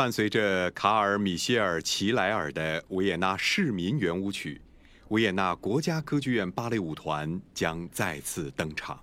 伴随着卡尔米歇尔齐莱尔的维也纳市民圆舞曲维也纳国家歌剧院芭蕾舞团将再次登场。